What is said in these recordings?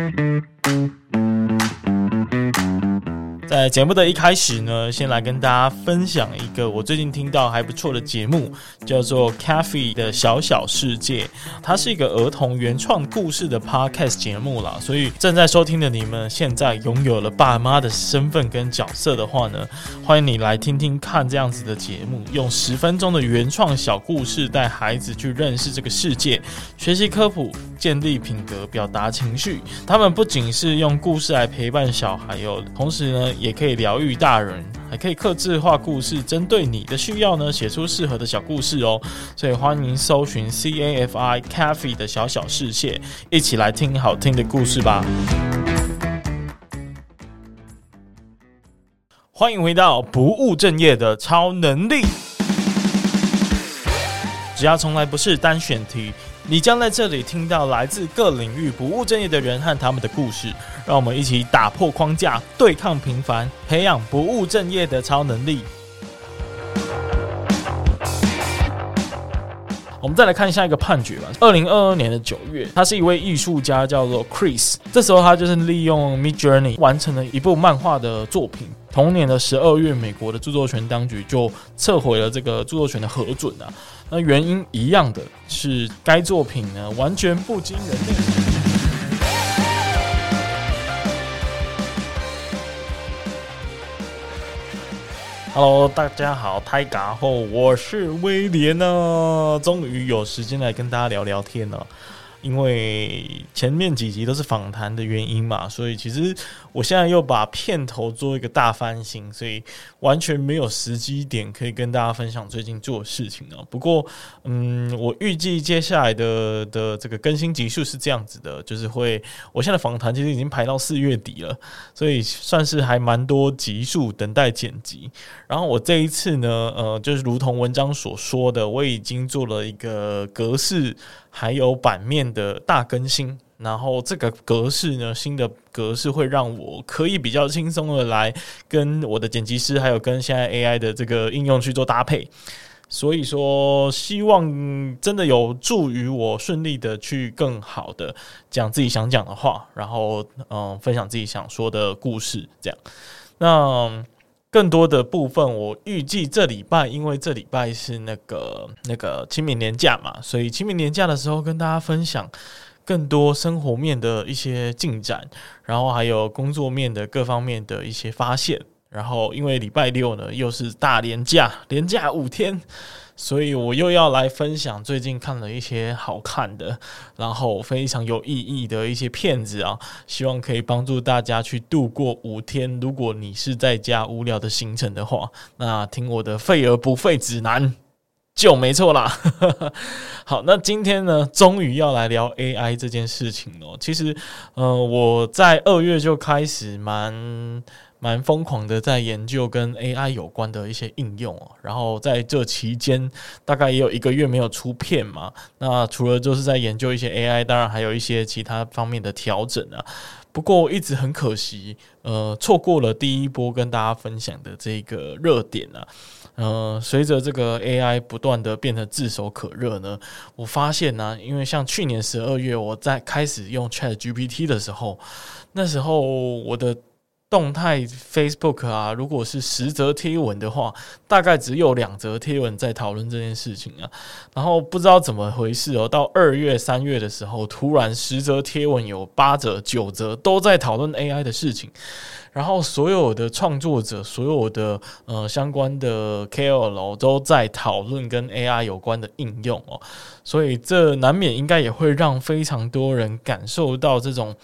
thank you 节目的一开始呢，先来跟大家分享一个我最近听到还不错的节目，叫做 Cafe 的小小世界。它是一个儿童原创故事的 Podcast 节目啦，所以正在收听的你们，现在拥有了爸妈的身份跟角色的话呢，欢迎你来听听看这样子的节目，用十分钟的原创小故事带孩子去认识这个世界，学习科普，建立品格，表达情绪。他们不仅是用故事来陪伴小孩哟，同时呢。也也可以疗愈大人，还可以客制化故事，针对你的需要呢，写出适合的小故事哦。所以欢迎搜寻 C A F I Cafe 的小小世界，一起来听好听的故事吧。欢迎回到不务正业的超能力，只要从来不是单选题。你将在这里听到来自各领域不务正业的人和他们的故事，让我们一起打破框架，对抗平凡，培养不务正业的超能力。我们再来看下一个判决吧。二零二二年的九月，他是一位艺术家，叫做 Chris。这时候他就是利用 Midjourney 完成了一部漫画的作品。同年的十二月，美国的著作权当局就撤回了这个著作权的核准啊。那原因一样的是，该作品呢完全不经人类。Hello，大家好，泰嘎后，我是威廉呢，终于有时间来跟大家聊聊天了。因为前面几集都是访谈的原因嘛，所以其实我现在又把片头做一个大翻新，所以完全没有时机点可以跟大家分享最近做的事情啊。不过，嗯，我预计接下来的的这个更新集数是这样子的，就是会，我现在访谈其实已经排到四月底了，所以算是还蛮多集数等待剪辑。然后我这一次呢，呃，就是如同文章所说的，我已经做了一个格式。还有版面的大更新，然后这个格式呢，新的格式会让我可以比较轻松的来跟我的剪辑师，还有跟现在 AI 的这个应用去做搭配。所以说，希望真的有助于我顺利的去更好的讲自己想讲的话，然后嗯，分享自己想说的故事，这样。那。更多的部分，我预计这礼拜，因为这礼拜是那个那个清明年假嘛，所以清明年假的时候跟大家分享更多生活面的一些进展，然后还有工作面的各方面的一些发现。然后因为礼拜六呢又是大年假，年假五天。所以我又要来分享最近看了一些好看的，然后非常有意义的一些片子啊，希望可以帮助大家去度过五天。如果你是在家无聊的行程的话，那听我的废而不废指南就没错啦。好，那今天呢，终于要来聊 AI 这件事情了。其实，呃，我在二月就开始蛮。蛮疯狂的，在研究跟 AI 有关的一些应用哦。然后在这期间，大概也有一个月没有出片嘛。那除了就是在研究一些 AI，当然还有一些其他方面的调整啊。不过一直很可惜，呃，错过了第一波跟大家分享的这个热点啊。呃，随着这个 AI 不断的变得炙手可热呢，我发现呢，因为像去年十二月我在开始用 ChatGPT 的时候，那时候我的。动态 Facebook 啊，如果是十则贴文的话，大概只有两则贴文在讨论这件事情啊。然后不知道怎么回事哦，到二月、三月的时候，突然十则贴文有八则、九则都在讨论 AI 的事情。然后所有的创作者，所有的呃相关的 KOL 都在讨论跟 AI 有关的应用哦，所以这难免应该也会让非常多人感受到这种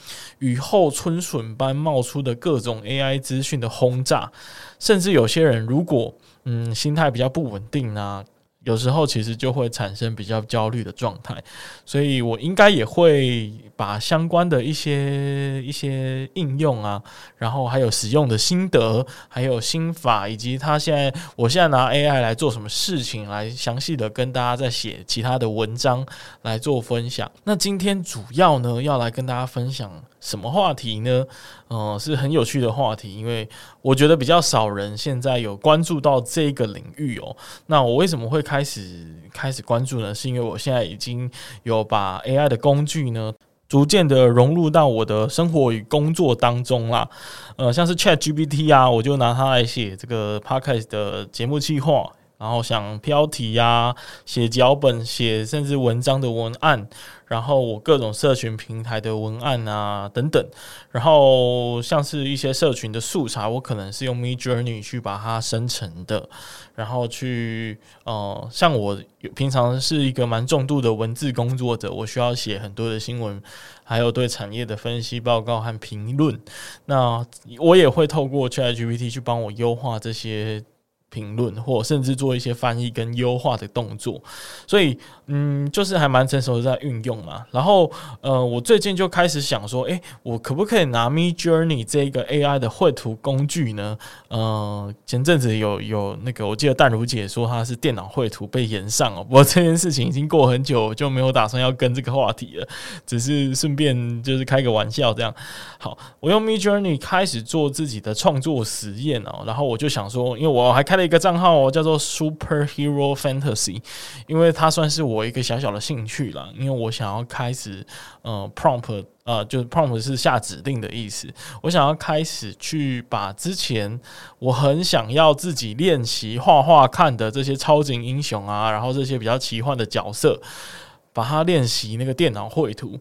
雨后春笋般冒出的各种 AI 资讯的轰炸，甚至有些人如果嗯心态比较不稳定啊。有时候其实就会产生比较焦虑的状态，所以我应该也会把相关的一些一些应用啊，然后还有使用的心得，还有心法，以及他现在我现在拿 AI 来做什么事情，来详细的跟大家在写其他的文章来做分享。那今天主要呢要来跟大家分享什么话题呢？嗯、呃，是很有趣的话题，因为我觉得比较少人现在有关注到这个领域哦。那我为什么会开始开始关注呢？是因为我现在已经有把 AI 的工具呢逐渐的融入到我的生活与工作当中啦。呃，像是 ChatGPT 啊，我就拿它来写这个 Podcast 的节目计划。然后想标题呀、啊，写脚本，写甚至文章的文案，然后我各种社群平台的文案啊等等，然后像是一些社群的素材，我可能是用 Midjourney 去把它生成的，然后去呃，像我平常是一个蛮重度的文字工作者，我需要写很多的新闻，还有对产业的分析报告和评论，那我也会透过 ChatGPT 去帮我优化这些。评论或甚至做一些翻译跟优化的动作，所以嗯，就是还蛮成熟的在运用嘛。然后呃，我最近就开始想说，诶，我可不可以拿 Me Journey 这个 AI 的绘图工具呢？呃，前阵子有有那个，我记得淡如姐说她是电脑绘图被延上哦。不过这件事情已经过很久，就没有打算要跟这个话题了，只是顺便就是开个玩笑这样。好，我用 Me Journey 开始做自己的创作实验哦，然后我就想说，因为我还开了。一个账号哦，叫做 Superhero Fantasy，因为它算是我一个小小的兴趣啦。因为我想要开始，呃，prompt，呃，就是 prompt 是下指令的意思。我想要开始去把之前我很想要自己练习画画看的这些超级英雄啊，然后这些比较奇幻的角色，把它练习那个电脑绘图。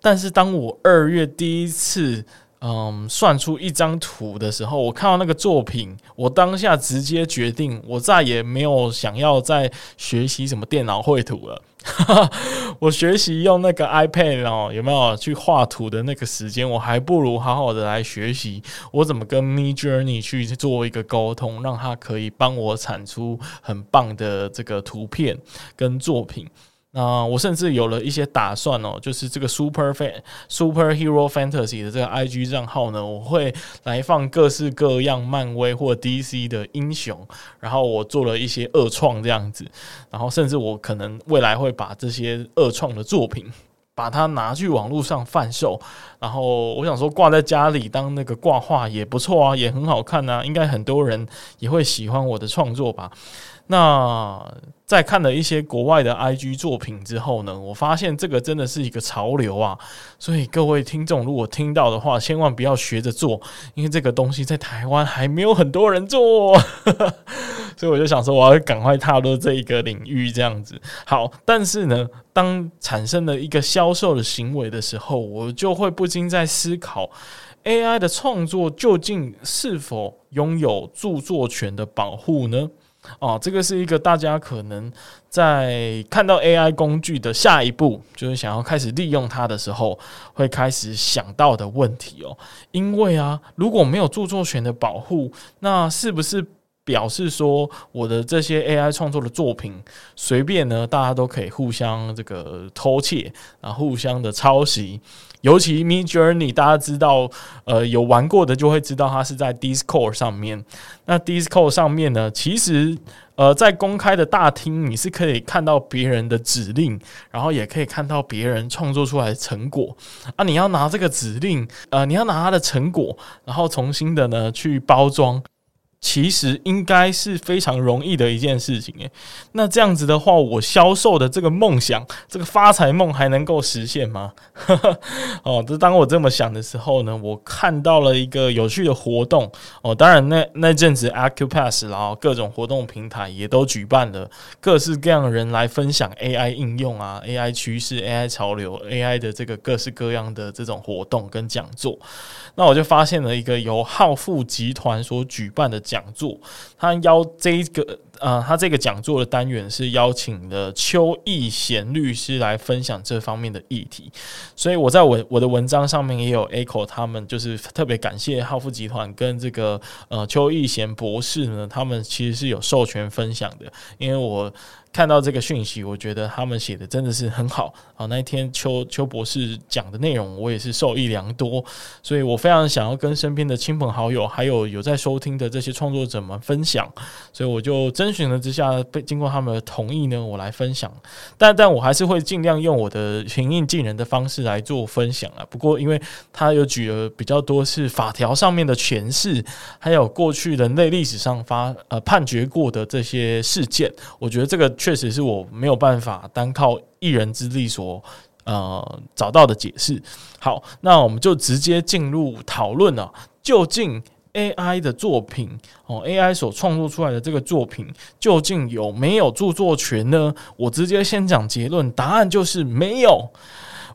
但是当我二月第一次嗯，算出一张图的时候，我看到那个作品，我当下直接决定，我再也没有想要再学习什么电脑绘图了。我学习用那个 iPad 哦，有没有去画图的那个时间？我还不如好好的来学习我怎么跟 Midjourney 去做一个沟通，让它可以帮我产出很棒的这个图片跟作品。那，我甚至有了一些打算哦，就是这个 Super Fan Superhero Fantasy 的这个 IG 账号呢，我会来放各式各样漫威或 DC 的英雄，然后我做了一些二创这样子，然后甚至我可能未来会把这些二创的作品，把它拿去网络上贩售，然后我想说挂在家里当那个挂画也不错啊，也很好看啊，应该很多人也会喜欢我的创作吧。那在看了一些国外的 IG 作品之后呢，我发现这个真的是一个潮流啊！所以各位听众如果听到的话，千万不要学着做，因为这个东西在台湾还没有很多人做，所以我就想说，我要赶快踏入这一个领域，这样子。好，但是呢，当产生了一个销售的行为的时候，我就会不禁在思考，AI 的创作究竟是否拥有著作权的保护呢？哦，这个是一个大家可能在看到 AI 工具的下一步，就是想要开始利用它的时候，会开始想到的问题哦。因为啊，如果没有著作权的保护，那是不是表示说我的这些 AI 创作的作品，随便呢，大家都可以互相这个偷窃啊，互相的抄袭？尤其 Midjourney，大家知道，呃，有玩过的就会知道，它是在 Discord 上面。那 Discord 上面呢，其实，呃，在公开的大厅，你是可以看到别人的指令，然后也可以看到别人创作出来的成果。啊，你要拿这个指令，呃，你要拿它的成果，然后重新的呢去包装。其实应该是非常容易的一件事情诶，那这样子的话，我销售的这个梦想，这个发财梦还能够实现吗？哦，这当我这么想的时候呢，我看到了一个有趣的活动哦。当然那，那那阵子 Acupass 然后各种活动平台也都举办了各式各样的人来分享 AI 应用啊、AI 趋势、AI 潮流、AI 的这个各式各样的这种活动跟讲座。那我就发现了一个由浩富集团所举办的讲座，他邀这一个呃，他这个讲座的单元是邀请了邱义贤律师来分享这方面的议题，所以我在我我的文章上面也有 echo 他们，就是特别感谢浩富集团跟这个呃邱义贤博士呢，他们其实是有授权分享的，因为我。看到这个讯息，我觉得他们写的真的是很好啊！那一天邱邱博士讲的内容，我也是受益良多，所以我非常想要跟身边的亲朋好友，还有有在收听的这些创作者们分享，所以我就真征询了之下，被经过他们的同意呢，我来分享。但但我还是会尽量用我的平易近人的方式来做分享啊。不过，因为他有举了比较多是法条上面的诠释，还有过去人类历史上发呃判决过的这些事件，我觉得这个。确实是我没有办法单靠一人之力所呃找到的解释。好，那我们就直接进入讨论了，究竟 AI 的作品哦，AI 所创作出来的这个作品究竟有没有著作权呢？我直接先讲结论，答案就是没有，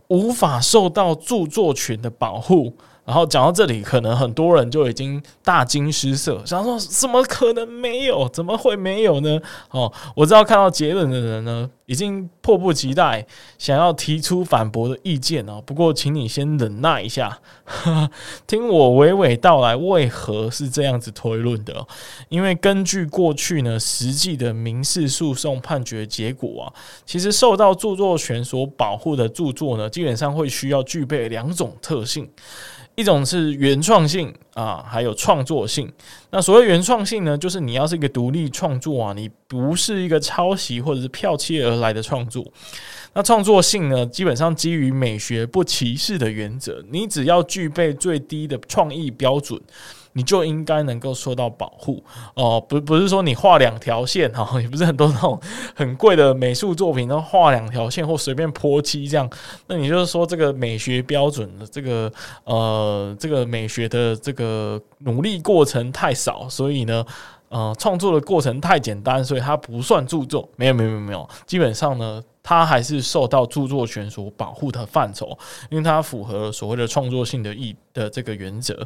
无法受到著作权的保护。然后讲到这里，可能很多人就已经大惊失色，想说怎么可能没有？怎么会没有呢？哦，我知道看到结论的人呢，已经迫不及待想要提出反驳的意见哦。不过，请你先忍耐一下，呵 呵听我娓娓道来为何是这样子推论的。因为根据过去呢实际的民事诉讼判决结果啊，其实受到著作权所保护的著作呢，基本上会需要具备两种特性。一种是原创性啊，还有创作性。那所谓原创性呢，就是你要是一个独立创作啊，你不是一个抄袭或者是剽窃而来的创作。那创作性呢，基本上基于美学不歧视的原则，你只要具备最低的创意标准。你就应该能够受到保护哦，不不是说你画两条线哈，也不是很多那种很贵的美术作品都画两条线或随便泼漆这样，那你就是说这个美学标准的这个呃这个美学的这个努力过程太少，所以呢。呃，创作的过程太简单，所以它不算著作。没有，没有，没有。基本上呢，它还是受到著作权所保护的范畴，因为它符合所谓的创作性的意的这个原则。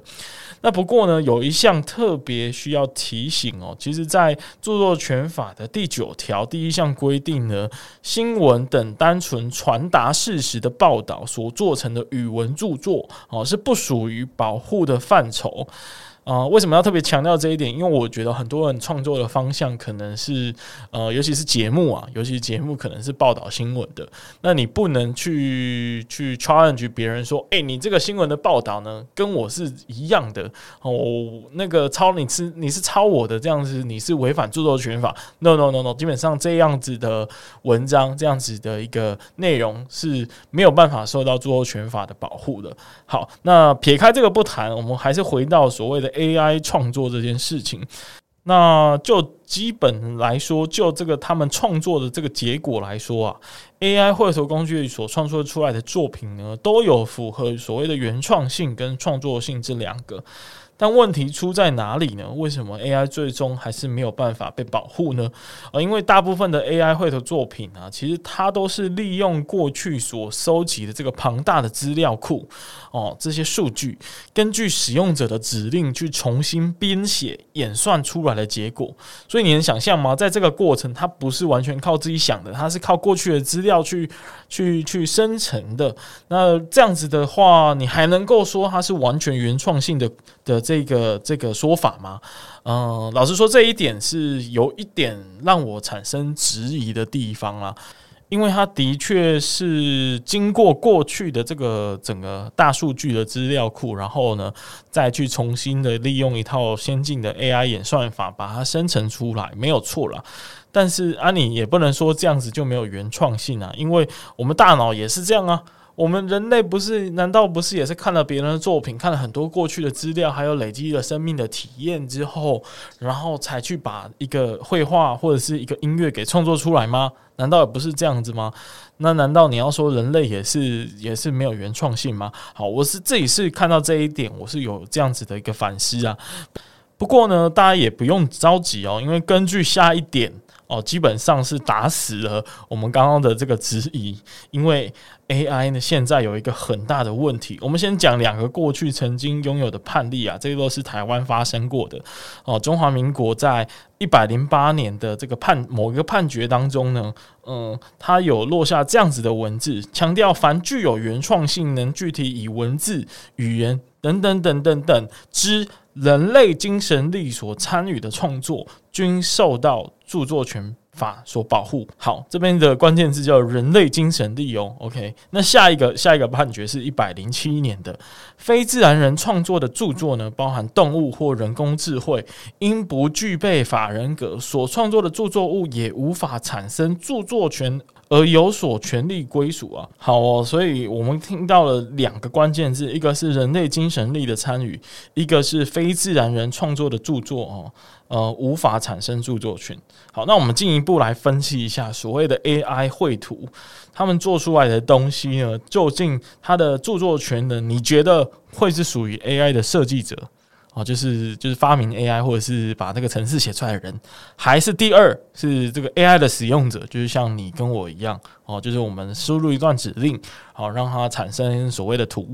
那不过呢，有一项特别需要提醒哦，其实，在著作权法的第九条第一项规定呢，新闻等单纯传达事实的报道所做成的语文著作哦，是不属于保护的范畴。啊、为什么要特别强调这一点？因为我觉得很多人创作的方向可能是，呃，尤其是节目啊，尤其是节目可能是报道新闻的。那你不能去去 challenge 别人说，哎、你这个新闻的报道呢，跟我是一样的哦。那个抄你是你是抄我的，这样子你是违反著作权法。No no no no，基本上这样子的文章，这样子的一个内容是没有办法受到著作权法的保护的。好，那撇开这个不谈，我们还是回到所谓的。AI 创作这件事情，那就基本来说，就这个他们创作的这个结果来说啊，AI 绘图工具所创作出来的作品呢，都有符合所谓的原创性跟创作性这两个。但问题出在哪里呢？为什么 AI 最终还是没有办法被保护呢？呃，因为大部分的 AI 绘图作品啊，其实它都是利用过去所收集的这个庞大的资料库哦，这些数据根据使用者的指令去重新编写演算出来的结果。所以你能想象吗？在这个过程，它不是完全靠自己想的，它是靠过去的资料去去去生成的。那这样子的话，你还能够说它是完全原创性的的？这个这个说法吗？嗯，老实说，这一点是有一点让我产生质疑的地方啊，因为它的确是经过过去的这个整个大数据的资料库，然后呢，再去重新的利用一套先进的 AI 演算法把它生成出来，没有错啦。但是啊，你也不能说这样子就没有原创性啊，因为我们大脑也是这样啊。我们人类不是？难道不是也是看了别人的作品，看了很多过去的资料，还有累积了生命的体验之后，然后才去把一个绘画或者是一个音乐给创作出来吗？难道也不是这样子吗？那难道你要说人类也是也是没有原创性吗？好，我是自己是看到这一点，我是有这样子的一个反思啊。不过呢，大家也不用着急哦，因为根据下一点。哦，基本上是打死了我们刚刚的这个质疑，因为 AI 呢现在有一个很大的问题。我们先讲两个过去曾经拥有的判例啊，这个都是台湾发生过的。哦，中华民国在一百零八年的这个判某一个判决当中呢，嗯，它有落下这样子的文字，强调凡具有原创性，能具体以文字、语言等等等等等之人类精神力所参与的创作，均受到著作权法所保护。好，这边的关键字叫人类精神力哦。OK，那下一个下一个判决是一百零七年的，非自然人创作的著作呢，包含动物或人工智慧，因不具备法人格，所创作的著作物也无法产生著作权而有所权利归属啊。好哦，所以我们听到了两个关键字，一个是人类精神力的参与，一个是非自然人创作的著作哦，呃，无法产生著作权。好，那我们进一步来分析一下所谓的 AI 绘图，他们做出来的东西呢，究竟它的著作权呢？你觉得会是属于 AI 的设计者？哦，就是就是发明 AI 或者是把这个程式写出来的人，还是第二是这个 AI 的使用者，就是像你跟我一样哦，就是我们输入一段指令，好让它产生所谓的图，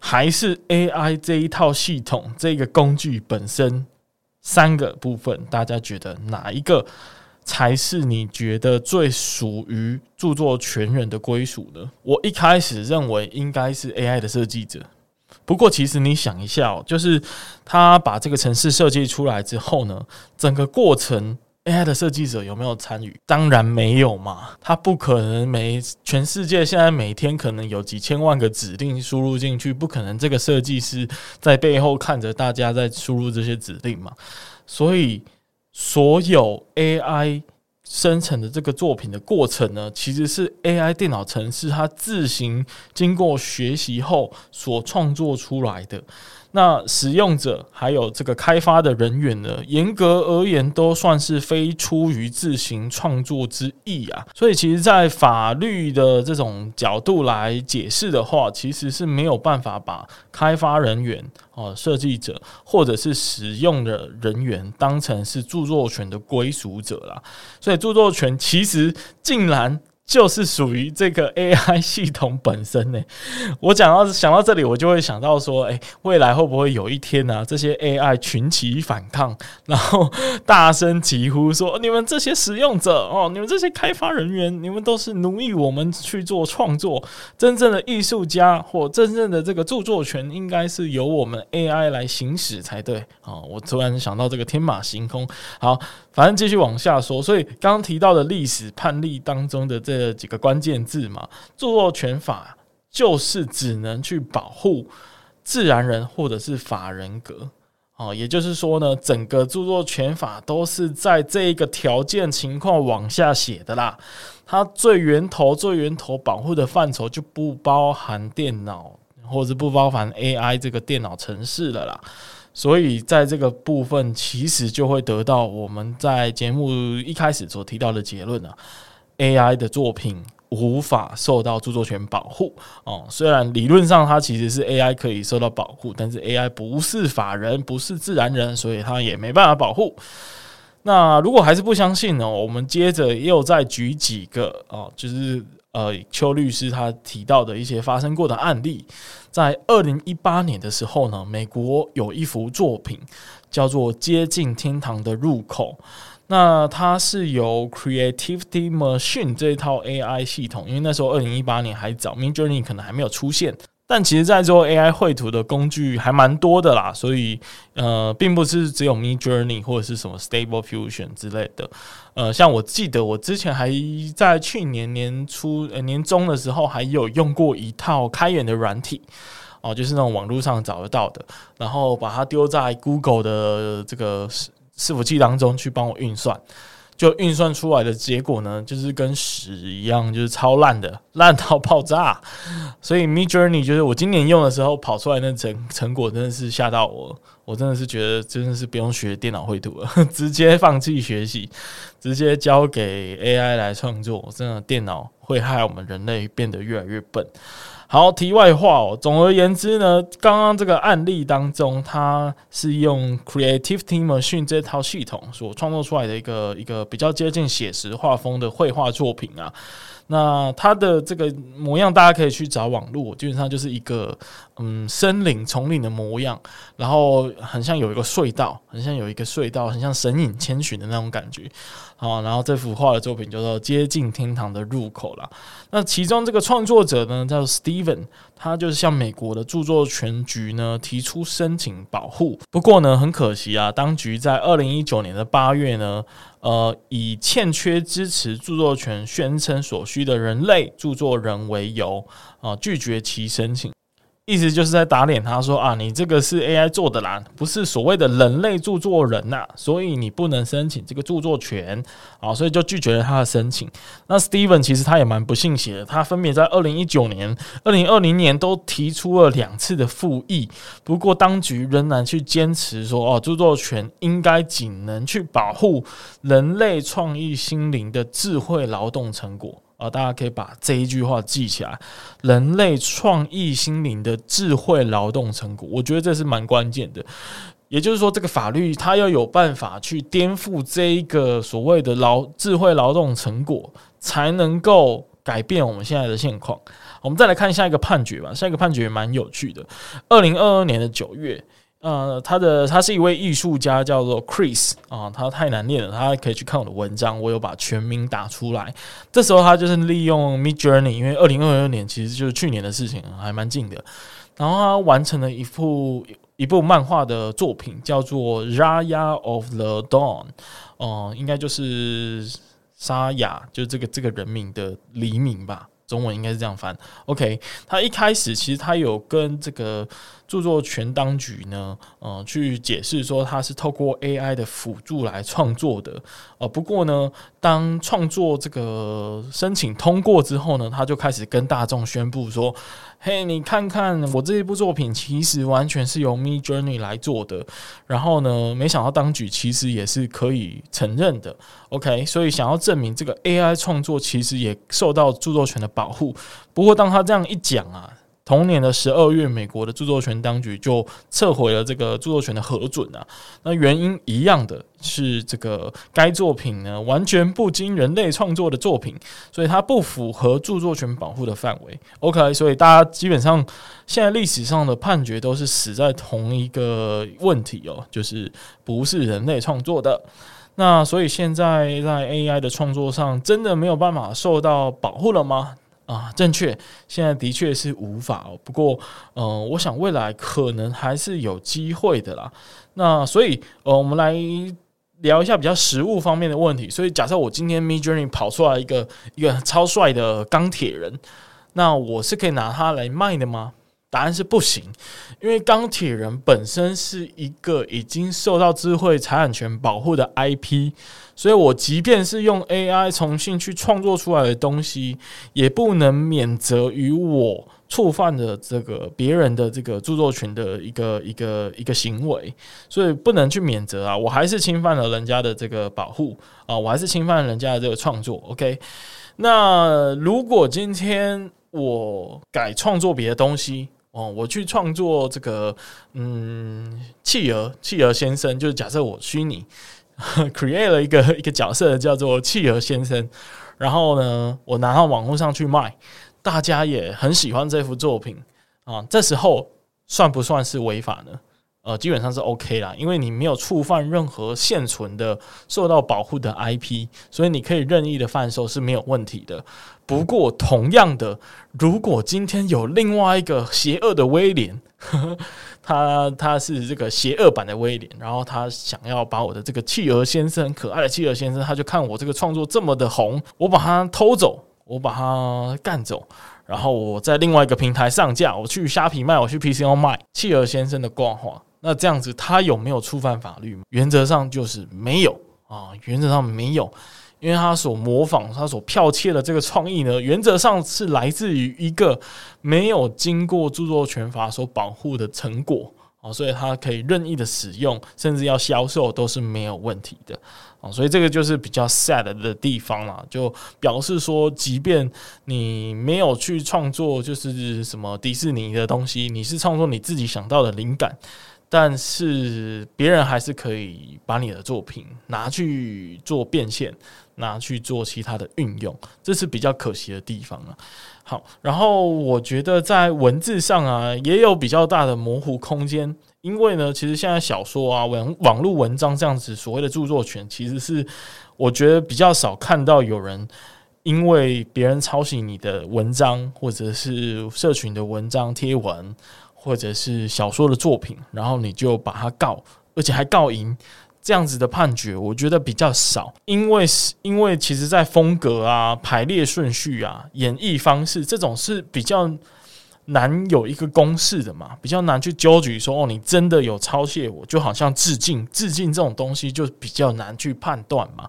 还是 AI 这一套系统这个工具本身三个部分，大家觉得哪一个才是你觉得最属于著作权人的归属呢？我一开始认为应该是 AI 的设计者。不过，其实你想一下哦，就是他把这个城市设计出来之后呢，整个过程 AI 的设计者有没有参与？当然没有嘛，他不可能每全世界现在每天可能有几千万个指令输入进去，不可能这个设计师在背后看着大家在输入这些指令嘛。所以，所有 AI。生成的这个作品的过程呢，其实是 AI 电脑程式它自行经过学习后所创作出来的。那使用者还有这个开发的人员呢，严格而言都算是非出于自行创作之意啊。所以，其实，在法律的这种角度来解释的话，其实是没有办法把开发人员、哦设计者或者是使用的人员当成是著作权的归属者啦。所以，著作权其实竟然。就是属于这个 AI 系统本身呢。我讲到想到这里，我就会想到说，诶，未来会不会有一天呢？这些 AI 群起反抗，然后大声疾呼说：“你们这些使用者哦，你们这些开发人员，你们都是奴役我们去做创作。真正的艺术家或真正的这个著作权，应该是由我们 AI 来行使才对。”哦，我突然想到这个天马行空。好。反正继续往下说，所以刚刚提到的历史判例当中的这这几个关键字嘛，著作权法就是只能去保护自然人或者是法人格，哦，也就是说呢，整个著作权法都是在这一个条件情况往下写的啦，它最源头最源头保护的范畴就不包含电脑或者不包含 AI 这个电脑程式了啦。所以，在这个部分，其实就会得到我们在节目一开始所提到的结论啊，AI 的作品无法受到著作权保护哦。虽然理论上它其实是 AI 可以受到保护，但是 AI 不是法人，不是自然人，所以它也没办法保护。那如果还是不相信呢？我们接着又再举几个哦，就是。呃，邱律师他提到的一些发生过的案例，在二零一八年的时候呢，美国有一幅作品叫做《接近天堂的入口》，那它是由 Creativity Machine 这一套 AI 系统，因为那时候二零一八年还早，Midjourney 可能还没有出现。但其实，在做 AI 绘图的工具还蛮多的啦，所以呃，并不是只有 Midjourney 或者是什么 Stable Fusion 之类的。呃，像我记得我之前还在去年年初、呃、年中的时候，还有用过一套开源的软体哦、就是那种网络上找得到的，然后把它丢在 Google 的这个伺服器当中去帮我运算。就运算出来的结果呢，就是跟屎一样，就是超烂的，烂到爆炸。所以 Midjourney 就是我今年用的时候跑出来那成成果，真的是吓到我。我真的是觉得真的是不用学电脑绘图了，直接放弃学习，直接交给 AI 来创作。真的，电脑会害我们人类变得越来越笨。好，题外话哦。总而言之呢，刚刚这个案例当中，它是用 Creativity Machine 这套系统所创作出来的一个一个比较接近写实画风的绘画作品啊。那它的这个模样，大家可以去找网络，基本上就是一个嗯森林丛林的模样，然后很像有一个隧道，很像有一个隧道，很像神隐千寻的那种感觉。好，然后这幅画的作品叫做《接近天堂的入口》啦。那其中这个创作者呢，叫 Steven，他就是向美国的著作权局呢提出申请保护。不过呢，很可惜啊，当局在二零一九年的八月呢。呃，以欠缺支持著作权宣称所需的人类著作人为由，啊、拒绝其申请。意思就是在打脸他说啊，你这个是 AI 做的啦，不是所谓的人类著作人呐，所以你不能申请这个著作权啊，所以就拒绝了他的申请。那 Steven 其实他也蛮不信邪的，他分别在二零一九年、二零二零年都提出了两次的复议，不过当局仍然去坚持说哦，著作权应该仅能去保护人类创意心灵的智慧劳动成果。啊，大家可以把这一句话记起来：人类创意心灵的智慧劳动成果，我觉得这是蛮关键的。也就是说，这个法律它要有办法去颠覆这一个所谓的劳智慧劳动成果，才能够改变我们现在的现况。我们再来看下一个判决吧，下一个判决蛮有趣的。二零二二年的九月。呃，他的他是一位艺术家，叫做 Chris 啊，他太难念了，他可以去看我的文章，我有把全名打出来。这时候他就是利用 Midjourney，因为二零二二年其实就是去年的事情，还蛮近的。然后他完成了一部一部漫画的作品，叫做 Raya of the Dawn，哦、应该就是沙雅，就是这个这个人名的黎明吧。中文应该是这样翻。OK，他一开始其实他有跟这个著作权当局呢，呃，去解释说他是透过 AI 的辅助来创作的。呃，不过呢，当创作这个申请通过之后呢，他就开始跟大众宣布说。嘿你看看我这一部作品，其实完全是由 me journey 来做的。然后呢，没想到当局其实也是可以承认的。OK，所以想要证明这个 AI 创作其实也受到著作权的保护。不过当他这样一讲啊。同年的十二月，美国的著作权当局就撤回了这个著作权的核准啊。那原因一样的是，这个该作品呢，完全不经人类创作的作品，所以它不符合著作权保护的范围。OK，所以大家基本上现在历史上的判决都是死在同一个问题哦，就是不是人类创作的。那所以现在在 AI 的创作上，真的没有办法受到保护了吗？啊，正确，现在的确是无法哦。不过，呃，我想未来可能还是有机会的啦。那所以，呃，我们来聊一下比较实物方面的问题。所以，假设我今天 Midjourney 跑出来一个一个超帅的钢铁人，那我是可以拿它来卖的吗？答案是不行，因为钢铁人本身是一个已经受到智慧财产权保护的 IP，所以我即便是用 AI 重新去创作出来的东西，也不能免责于我触犯了这个别人的这个著作权的一个一个一个行为，所以不能去免责啊，我还是侵犯了人家的这个保护啊，我还是侵犯了人家的这个创作。OK，那如果今天我改创作别的东西，哦，我去创作这个，嗯，企鹅，企鹅先生，就是假设我虚拟 create 了一个一个角色叫做企鹅先生，然后呢，我拿到网络上去卖，大家也很喜欢这幅作品啊，这时候算不算是违法呢？呃，基本上是 OK 啦，因为你没有触犯任何现存的受到保护的 IP，所以你可以任意的贩售是没有问题的。不过，同样的，如果今天有另外一个邪恶的威廉，呵呵，他他是这个邪恶版的威廉，然后他想要把我的这个企鹅先生，可爱的企鹅先生，他就看我这个创作这么的红，我把他偷走，我把他干走。然后我在另外一个平台上架，我去虾皮卖，我去 PCO 卖企鹅先生的挂画。那这样子，他有没有触犯法律？原则上就是没有啊，原则上没有，因为他所模仿、他所剽窃的这个创意呢，原则上是来自于一个没有经过著作权法所保护的成果啊，所以他可以任意的使用，甚至要销售都是没有问题的啊，所以这个就是比较 sad 的地方啦，就表示说，即便你没有去创作，就是什么迪士尼的东西，你是创作你自己想到的灵感。但是别人还是可以把你的作品拿去做变现，拿去做其他的运用，这是比较可惜的地方啊。好，然后我觉得在文字上啊，也有比较大的模糊空间，因为呢，其实现在小说啊、网网络文章这样子所谓的著作权，其实是我觉得比较少看到有人因为别人抄袭你的文章，或者是社群的文章贴文。或者是小说的作品，然后你就把它告，而且还告赢，这样子的判决，我觉得比较少，因为是因为其实在风格啊、排列顺序啊、演绎方式这种是比较难有一个公式的嘛，比较难去纠举说哦，你真的有抄袭我，就好像致敬，致敬这种东西就比较难去判断嘛。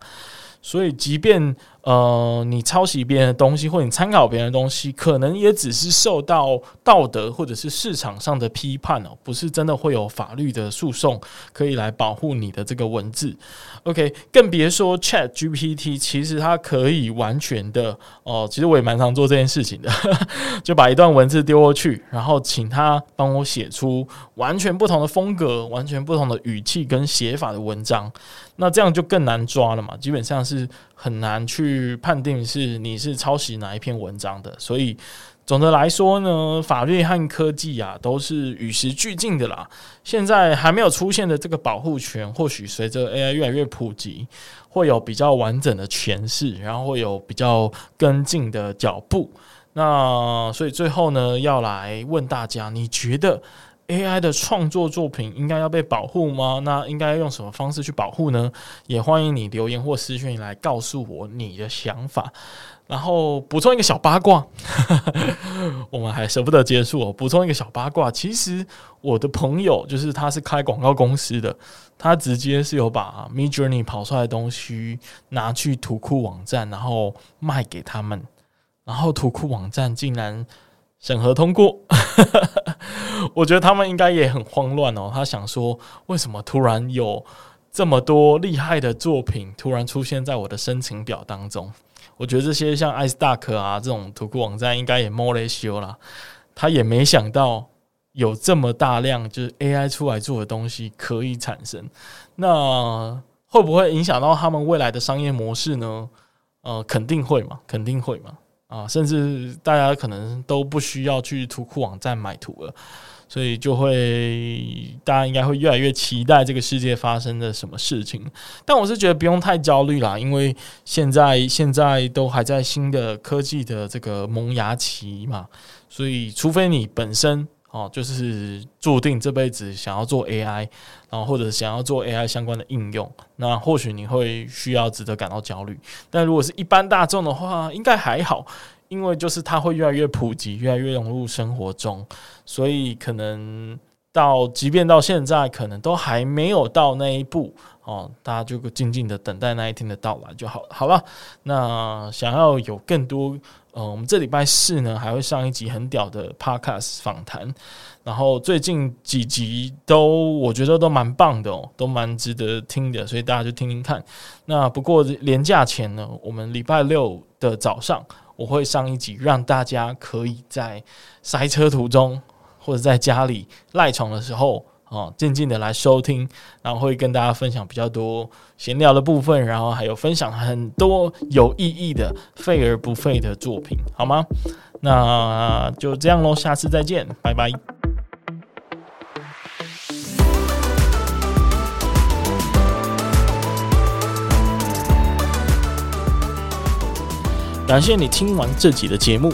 所以，即便呃你抄袭别人的东西，或你参考别人的东西，可能也只是受到道德或者是市场上的批判哦，不是真的会有法律的诉讼可以来保护你的这个文字。OK，更别说 Chat GPT，其实它可以完全的哦、其实我也蛮常做这件事情的，就把一段文字丢过去，然后请他帮我写出完全不同的风格、完全不同的语气跟写法的文章。那这样就更难抓了嘛，基本上是很难去去判定是你是抄袭哪一篇文章的。所以总的来说呢，法律和科技啊都是与时俱进的啦。现在还没有出现的这个保护权，或许随着 AI 越来越普及，会有比较完整的诠释，然后会有比较跟进的脚步。那所以最后呢，要来问大家，你觉得？AI 的创作作品应该要被保护吗？那应该用什么方式去保护呢？也欢迎你留言或私讯来告诉我你的想法。然后补充一个小八卦，我们还舍不得结束哦。补充一个小八卦，其实我的朋友就是他是开广告公司的，他直接是有把 Midjourney 跑出来的东西拿去图库网站，然后卖给他们，然后图库网站竟然审核通过。我觉得他们应该也很慌乱哦。他想说，为什么突然有这么多厉害的作品突然出现在我的申请表当中？我觉得这些像 iStock 啊这种图库网站应该也没在修了。他也没想到有这么大量就是 AI 出来做的东西可以产生，那会不会影响到他们未来的商业模式呢？呃，肯定会嘛，肯定会嘛。啊，甚至大家可能都不需要去图库网站买图了，所以就会大家应该会越来越期待这个世界发生的什么事情。但我是觉得不用太焦虑啦，因为现在现在都还在新的科技的这个萌芽期嘛，所以除非你本身。哦，就是注定这辈子想要做 AI，然后或者想要做 AI 相关的应用，那或许你会需要值得感到焦虑。但如果是一般大众的话，应该还好，因为就是它会越来越普及，越来越融入生活中，所以可能到即便到现在，可能都还没有到那一步。哦，大家就静静的等待那一天的到来就好了。好了，那想要有更多。呃，我们这礼拜四呢还会上一集很屌的 Podcast 访谈，然后最近几集都我觉得都蛮棒的哦，都蛮值得听的，所以大家就听听看。那不过连假前呢，我们礼拜六的早上我会上一集，让大家可以在塞车途中或者在家里赖床的时候。哦，静静的来收听，然后会跟大家分享比较多闲聊的部分，然后还有分享很多有意义的废而不废的作品，好吗？那就这样喽，下次再见，拜拜。感谢你听完这集的节目。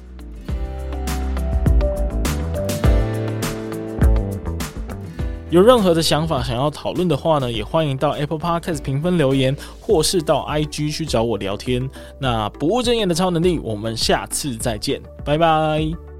有任何的想法想要讨论的话呢，也欢迎到 Apple Podcast 评分留言，或是到 IG 去找我聊天。那不务正业的超能力，我们下次再见，拜拜。